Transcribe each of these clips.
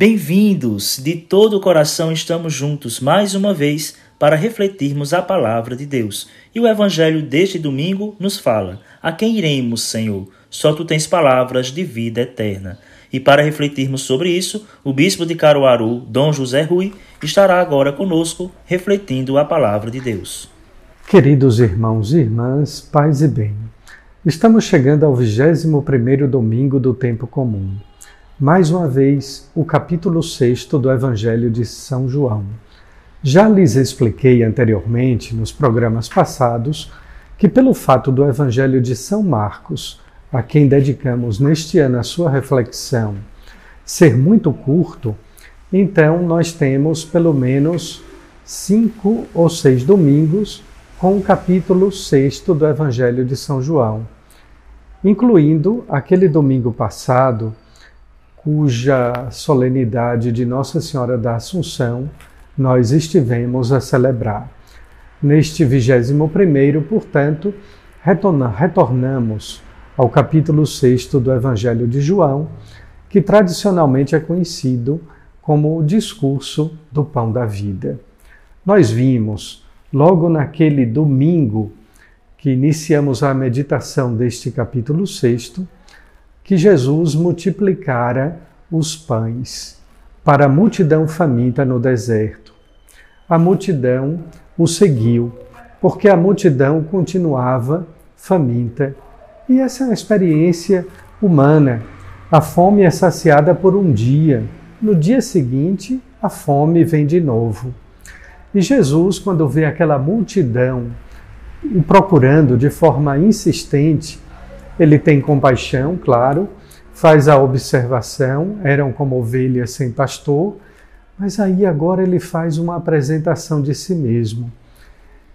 Bem-vindos! De todo o coração estamos juntos mais uma vez para refletirmos a palavra de Deus. E o evangelho deste domingo nos fala: A quem iremos, Senhor? Só tu tens palavras de vida eterna. E para refletirmos sobre isso, o bispo de Caruaru, Dom José Rui, estará agora conosco refletindo a palavra de Deus. Queridos irmãos e irmãs, paz e bem. Estamos chegando ao 21º domingo do tempo comum mais uma vez o capítulo 6 do Evangelho de São João. Já lhes expliquei anteriormente, nos programas passados, que pelo fato do Evangelho de São Marcos, a quem dedicamos neste ano a sua reflexão, ser muito curto, então nós temos pelo menos cinco ou seis domingos com o capítulo 6 do Evangelho de São João, incluindo aquele domingo passado cuja solenidade de Nossa Senhora da Assunção nós estivemos a celebrar. Neste 21º, portanto, retornamos ao capítulo 6 do Evangelho de João, que tradicionalmente é conhecido como o discurso do pão da vida. Nós vimos, logo naquele domingo que iniciamos a meditação deste capítulo 6, que Jesus multiplicara os pães para a multidão faminta no deserto. A multidão o seguiu, porque a multidão continuava faminta. E essa é uma experiência humana. A fome é saciada por um dia, no dia seguinte, a fome vem de novo. E Jesus, quando vê aquela multidão procurando de forma insistente, ele tem compaixão, claro, faz a observação, eram como ovelhas sem pastor, mas aí agora ele faz uma apresentação de si mesmo.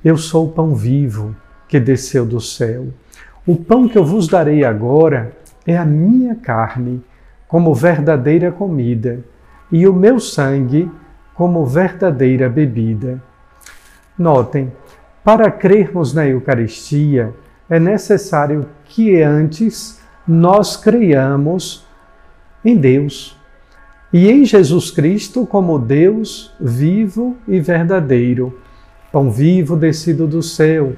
Eu sou o pão vivo que desceu do céu. O pão que eu vos darei agora é a minha carne, como verdadeira comida, e o meu sangue como verdadeira bebida. Notem, para crermos na Eucaristia, é necessário que antes nós creiamos em Deus e em Jesus Cristo como Deus vivo e verdadeiro, pão vivo descido do céu,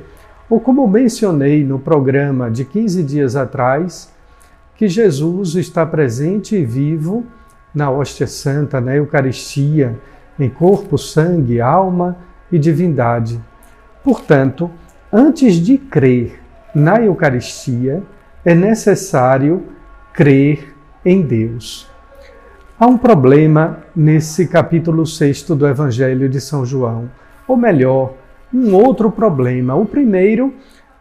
ou como mencionei no programa de 15 dias atrás, que Jesus está presente e vivo na hóstia santa, na Eucaristia, em corpo, sangue, alma e divindade. Portanto, antes de crer na Eucaristia, é necessário crer em Deus. Há um problema nesse capítulo 6 do Evangelho de São João, ou melhor, um outro problema. O primeiro,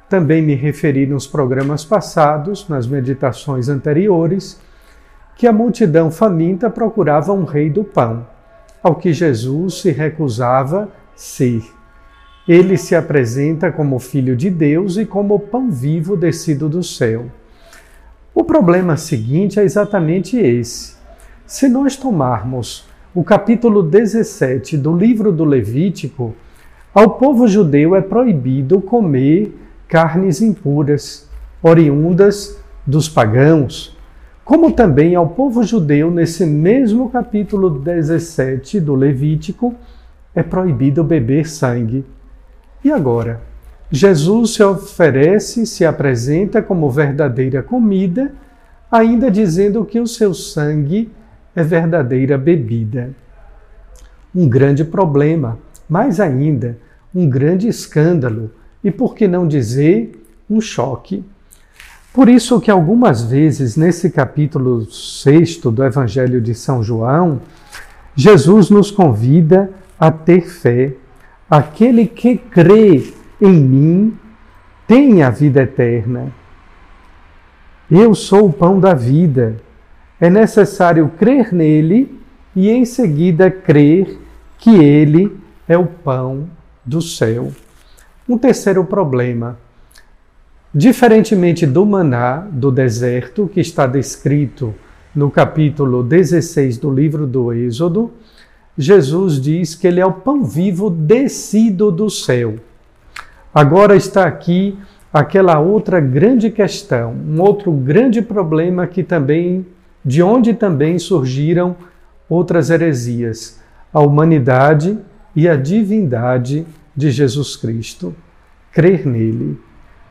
também me referi nos programas passados, nas meditações anteriores, que a multidão faminta procurava um rei do pão, ao que Jesus se recusava ser. Ele se apresenta como Filho de Deus e como pão vivo descido do céu. O problema seguinte é exatamente esse. Se nós tomarmos o capítulo 17 do livro do Levítico, ao povo judeu é proibido comer carnes impuras, oriundas dos pagãos, como também ao povo judeu, nesse mesmo capítulo 17 do Levítico, é proibido beber sangue. E agora? Jesus se oferece, se apresenta como verdadeira comida, ainda dizendo que o seu sangue é verdadeira bebida. Um grande problema, mais ainda, um grande escândalo e, por que não dizer, um choque. Por isso que algumas vezes nesse capítulo 6 do Evangelho de São João, Jesus nos convida a ter fé, Aquele que crê em mim tem a vida eterna. Eu sou o pão da vida. É necessário crer nele e em seguida crer que ele é o pão do céu. Um terceiro problema. Diferentemente do maná do deserto, que está descrito no capítulo 16 do livro do Êxodo, Jesus diz que ele é o pão vivo descido do céu. Agora está aqui aquela outra grande questão, um outro grande problema que também de onde também surgiram outras heresias, a humanidade e a divindade de Jesus Cristo. Crer nele.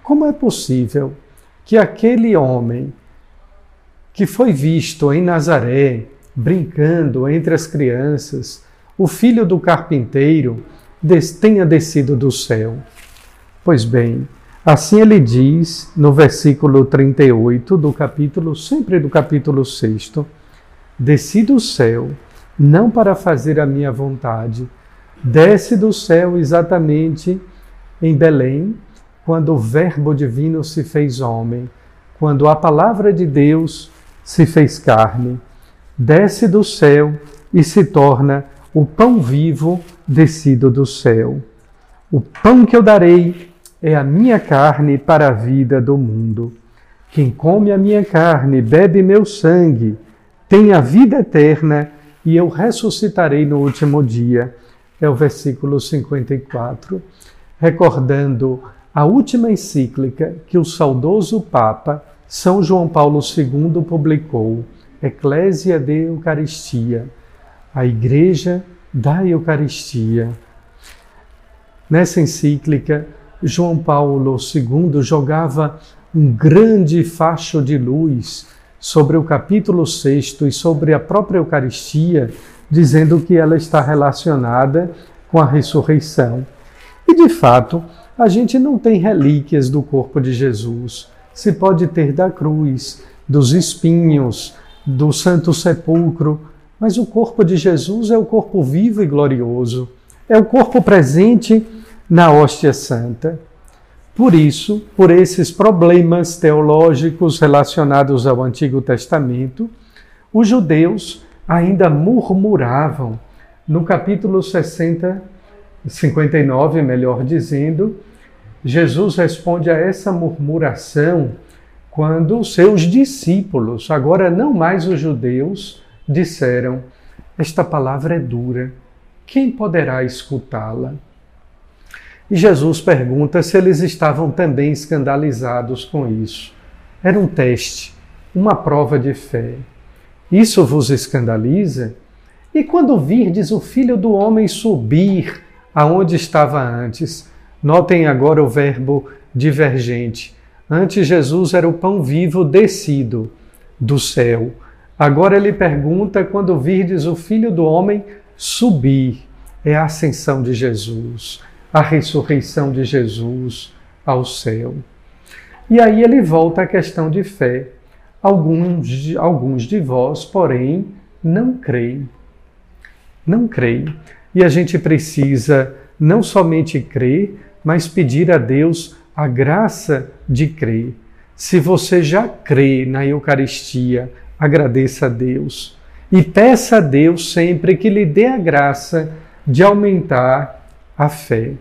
Como é possível que aquele homem que foi visto em Nazaré, brincando entre as crianças, o filho do carpinteiro, tenha descido do céu? Pois bem, assim ele diz no versículo 38 do capítulo, sempre do capítulo 6, desci do céu, não para fazer a minha vontade, desce do céu exatamente em Belém, quando o Verbo divino se fez homem, quando a palavra de Deus se fez carne, desce do céu e se torna o pão vivo descido do céu. O pão que eu darei é a minha carne para a vida do mundo. Quem come a minha carne, bebe meu sangue, tem a vida eterna e eu ressuscitarei no último dia. É o versículo 54, recordando a última encíclica que o saudoso Papa São João Paulo II publicou, Eclésia de Eucaristia, a Igreja da Eucaristia. Nessa encíclica, João Paulo II jogava um grande facho de luz sobre o capítulo 6 e sobre a própria Eucaristia, dizendo que ela está relacionada com a ressurreição. E de fato, a gente não tem relíquias do corpo de Jesus. Se pode ter da cruz, dos espinhos, do Santo Sepulcro, mas o corpo de Jesus é o corpo vivo e glorioso. É o corpo presente na hóstia santa. Por isso, por esses problemas teológicos relacionados ao Antigo Testamento, os judeus ainda murmuravam. No capítulo 60, 59, melhor dizendo, Jesus responde a essa murmuração quando seus discípulos, agora não mais os judeus, disseram: Esta palavra é dura, quem poderá escutá-la? E Jesus pergunta se eles estavam também escandalizados com isso. Era um teste, uma prova de fé. Isso vos escandaliza? E quando virdes o filho do homem subir aonde estava antes, notem agora o verbo divergente. Antes Jesus era o pão vivo descido do céu. Agora ele pergunta quando virdes o filho do homem subir. É a ascensão de Jesus a ressurreição de Jesus ao céu. E aí ele volta à questão de fé. Alguns, alguns de vós, porém, não creem. Não creem. E a gente precisa não somente crer, mas pedir a Deus a graça de crer. Se você já crê na Eucaristia, agradeça a Deus e peça a Deus sempre que lhe dê a graça de aumentar a fé.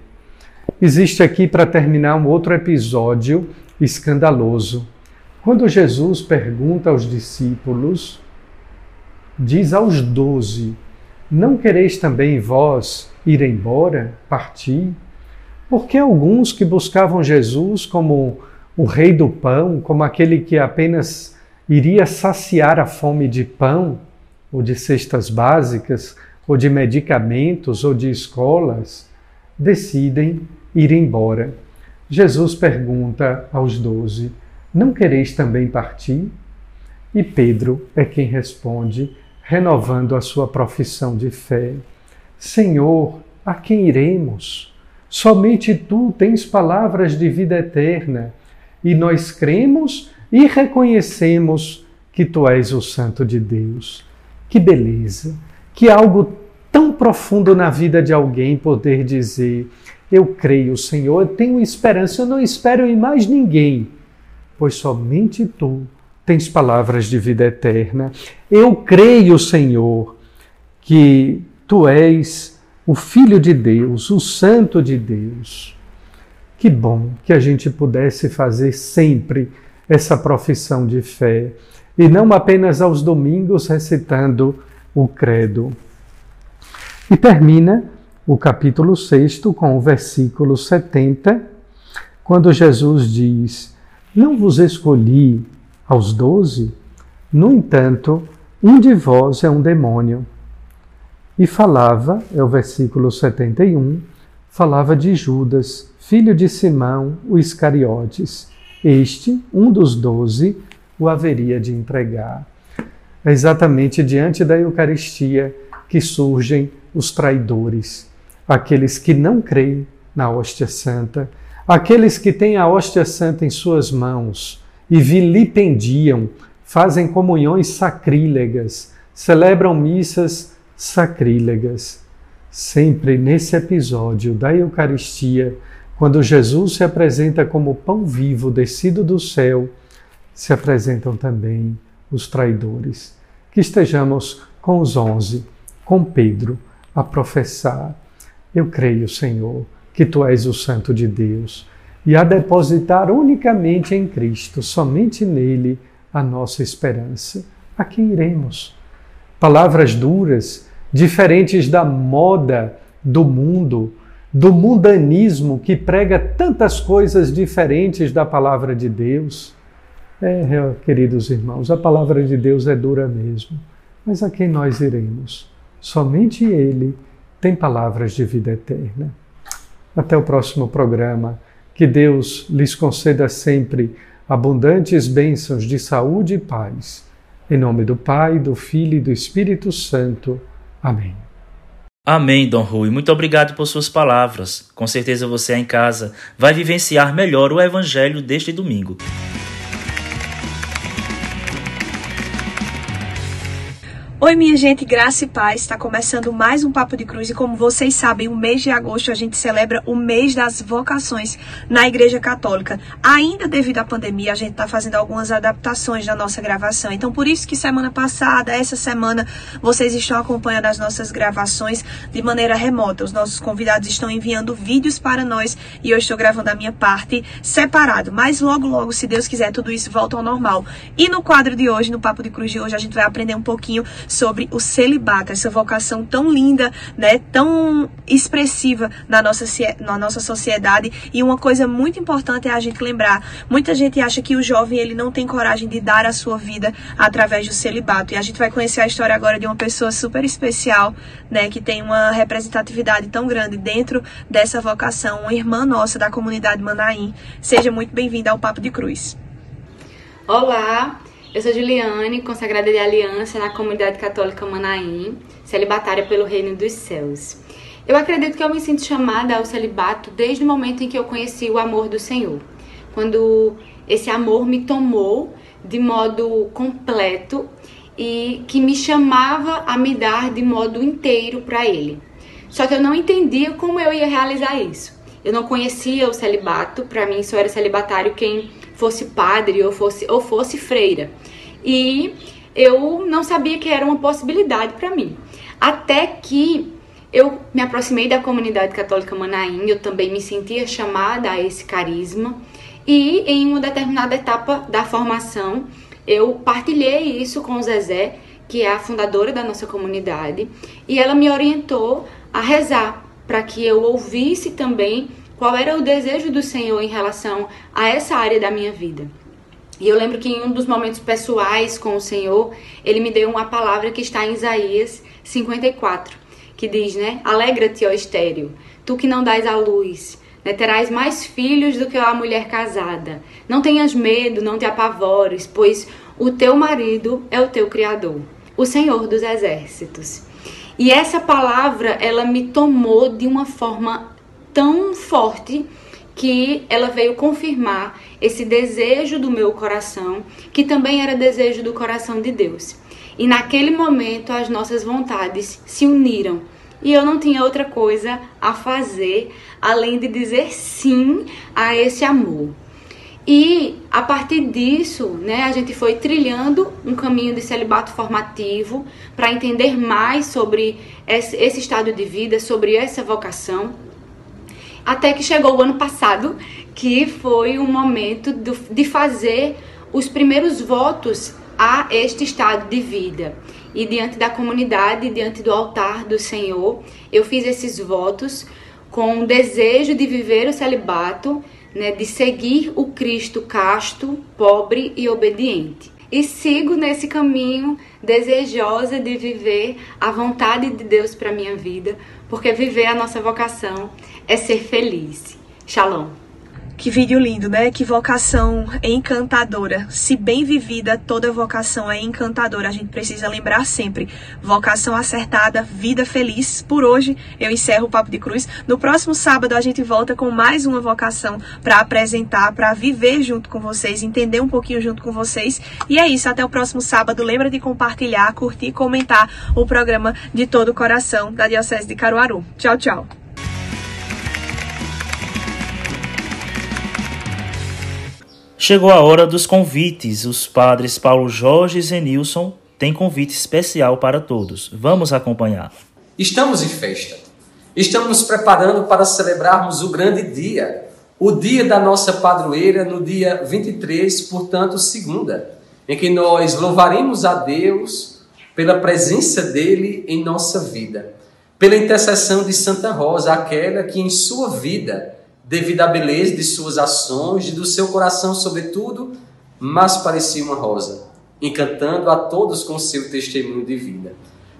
Existe aqui, para terminar, um outro episódio escandaloso. Quando Jesus pergunta aos discípulos, diz aos doze: Não quereis também vós ir embora, partir? Porque alguns que buscavam Jesus como o rei do pão, como aquele que apenas iria saciar a fome de pão, ou de cestas básicas, ou de medicamentos, ou de escolas, decidem ir embora. Jesus pergunta aos doze: Não quereis também partir? E Pedro é quem responde, renovando a sua profissão de fé: Senhor, a quem iremos? Somente tu tens palavras de vida eterna, e nós cremos e reconhecemos que tu és o Santo de Deus. Que beleza! Que algo tão profundo na vida de alguém poder dizer: Eu creio, Senhor, eu tenho esperança, eu não espero em mais ninguém, pois somente tu tens palavras de vida eterna. Eu creio, Senhor, que tu és o Filho de Deus, o Santo de Deus. Que bom que a gente pudesse fazer sempre essa profissão de fé e não apenas aos domingos recitando o Credo. E termina o capítulo 6 com o versículo 70, quando Jesus diz: Não vos escolhi aos doze, no entanto, um de vós é um demônio. E falava, é o versículo 71, falava de Judas, filho de Simão, o Iscariotes. Este, um dos doze, o haveria de entregar. É exatamente diante da Eucaristia que surgem os traidores, aqueles que não creem na hóstia santa, aqueles que têm a hóstia santa em suas mãos e vilipendiam, fazem comunhões sacrílegas, celebram missas sacrílegas. Sempre nesse episódio da Eucaristia, quando Jesus se apresenta como pão vivo descido do céu, se apresentam também os traidores. Que estejamos com os onze, com Pedro, a professar: Eu creio, Senhor, que tu és o Santo de Deus, e a depositar unicamente em Cristo, somente nele, a nossa esperança. A quem iremos? Palavras duras, diferentes da moda do mundo, do mundanismo que prega tantas coisas diferentes da palavra de Deus. É, queridos irmãos, a palavra de Deus é dura mesmo, mas a quem nós iremos? Somente Ele tem palavras de vida eterna. Até o próximo programa. Que Deus lhes conceda sempre abundantes bênçãos de saúde e paz. Em nome do Pai, do Filho e do Espírito Santo. Amém. Amém, Dom Rui. Muito obrigado por suas palavras. Com certeza você aí em casa vai vivenciar melhor o Evangelho deste domingo. Oi, minha gente, graça e paz. Está começando mais um Papo de Cruz e, como vocês sabem, o mês de agosto a gente celebra o mês das vocações na Igreja Católica. Ainda devido à pandemia, a gente está fazendo algumas adaptações na nossa gravação. Então, por isso que semana passada, essa semana, vocês estão acompanhando as nossas gravações de maneira remota. Os nossos convidados estão enviando vídeos para nós e eu estou gravando a minha parte separado. Mas logo, logo, se Deus quiser, tudo isso volta ao normal. E no quadro de hoje, no Papo de Cruz de hoje, a gente vai aprender um pouquinho sobre o celibato, essa vocação tão linda, né, tão expressiva na nossa, na nossa sociedade. E uma coisa muito importante é a gente lembrar, muita gente acha que o jovem ele não tem coragem de dar a sua vida através do celibato. E a gente vai conhecer a história agora de uma pessoa super especial, né, que tem uma representatividade tão grande dentro dessa vocação, uma irmã nossa da comunidade Manaim. Seja muito bem-vinda ao Papo de Cruz. Olá, eu sou Juliane, consagrada de aliança na comunidade católica Manaim, celibatária pelo reino dos céus. Eu acredito que eu me sinto chamada ao celibato desde o momento em que eu conheci o amor do Senhor. Quando esse amor me tomou de modo completo e que me chamava a me dar de modo inteiro para Ele. Só que eu não entendia como eu ia realizar isso. Eu não conhecia o celibato, para mim só era celibatário quem fosse padre ou fosse, ou fosse freira. E eu não sabia que era uma possibilidade para mim. Até que eu me aproximei da comunidade católica Manaim, eu também me sentia chamada a esse carisma. E em uma determinada etapa da formação, eu partilhei isso com Zezé, que é a fundadora da nossa comunidade, e ela me orientou a rezar para que eu ouvisse também qual era o desejo do Senhor em relação a essa área da minha vida. E eu lembro que em um dos momentos pessoais com o Senhor, ele me deu uma palavra que está em Isaías 54, que diz, né? Alegra-te, ó estéreo, tu que não dás a luz, né? terás mais filhos do que a mulher casada. Não tenhas medo, não te apavores, pois o teu marido é o teu criador, o Senhor dos exércitos. E essa palavra, ela me tomou de uma forma tão forte que ela veio confirmar esse desejo do meu coração, que também era desejo do coração de Deus. E naquele momento as nossas vontades se uniram. E eu não tinha outra coisa a fazer além de dizer sim a esse amor. E a partir disso, né, a gente foi trilhando um caminho de celibato formativo para entender mais sobre esse, estado de vida, sobre essa vocação. Até que chegou o ano passado, que foi o momento do, de fazer os primeiros votos a este estado de vida. E diante da comunidade, diante do altar do Senhor, eu fiz esses votos com o desejo de viver o celibato né, de seguir o Cristo casto, pobre e obediente. E sigo nesse caminho desejosa de viver a vontade de Deus para minha vida, porque viver a nossa vocação é ser feliz. Shalom. Que vídeo lindo, né? Que vocação encantadora. Se bem vivida, toda vocação é encantadora. A gente precisa lembrar sempre. Vocação acertada, vida feliz. Por hoje, eu encerro o Papo de Cruz. No próximo sábado, a gente volta com mais uma vocação para apresentar, para viver junto com vocês, entender um pouquinho junto com vocês. E é isso. Até o próximo sábado. Lembra de compartilhar, curtir comentar o programa de todo o coração da Diocese de Caruaru. Tchau, tchau. Chegou a hora dos convites. Os padres Paulo Jorge e Zenilson têm convite especial para todos. Vamos acompanhar. Estamos em festa. Estamos nos preparando para celebrarmos o grande dia, o dia da nossa padroeira, no dia 23, portanto, segunda, em que nós louvaremos a Deus pela presença dele em nossa vida, pela intercessão de Santa Rosa, aquela que em sua vida devido à beleza de suas ações e do seu coração, sobretudo, mas parecia uma rosa, encantando a todos com seu testemunho de vida.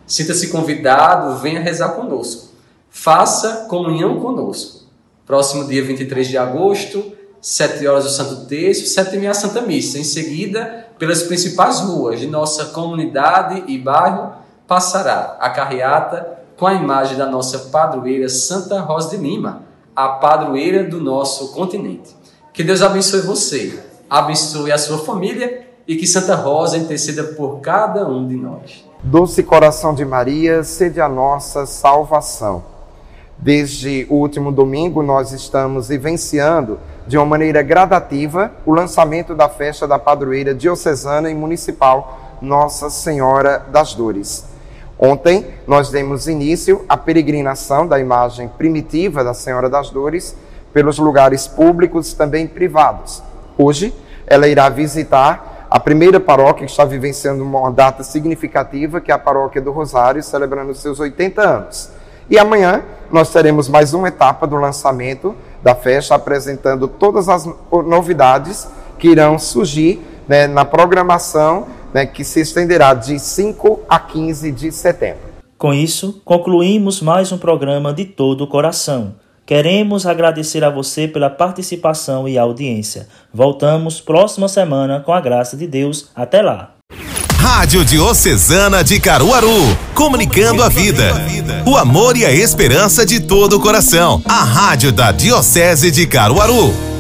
Sinta-se convidado, venha rezar conosco. Faça comunhão conosco. Próximo dia 23 de agosto, 7 horas do Santo Terço, 7 e meia Santa Missa. Em seguida, pelas principais ruas de nossa comunidade e bairro, passará a carreata com a imagem da nossa padroeira Santa Rosa de Lima a padroeira do nosso continente. Que Deus abençoe você, abençoe a sua família e que Santa Rosa interceda por cada um de nós. Doce coração de Maria, sede a nossa salvação. Desde o último domingo, nós estamos vivenciando de uma maneira gradativa o lançamento da festa da padroeira diocesana e municipal Nossa Senhora das Dores. Ontem nós demos início à peregrinação da imagem primitiva da Senhora das Dores pelos lugares públicos e também privados. Hoje ela irá visitar a primeira paróquia que está vivenciando uma data significativa, que é a Paróquia do Rosário, celebrando seus 80 anos. E amanhã nós teremos mais uma etapa do lançamento da festa, apresentando todas as novidades que irão surgir né, na programação né, que se estenderá de 5 a 15 de setembro. Com isso, concluímos mais um programa de todo o coração. Queremos agradecer a você pela participação e audiência. Voltamos próxima semana com a graça de Deus. Até lá. Rádio Diocesana de Caruaru, comunicando a vida, o amor e a esperança de todo o coração. A Rádio da Diocese de Caruaru.